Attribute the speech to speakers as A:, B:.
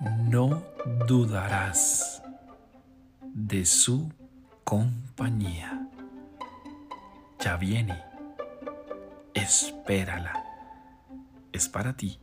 A: no dudarás de su compañía. Ya viene, espérala, es para ti.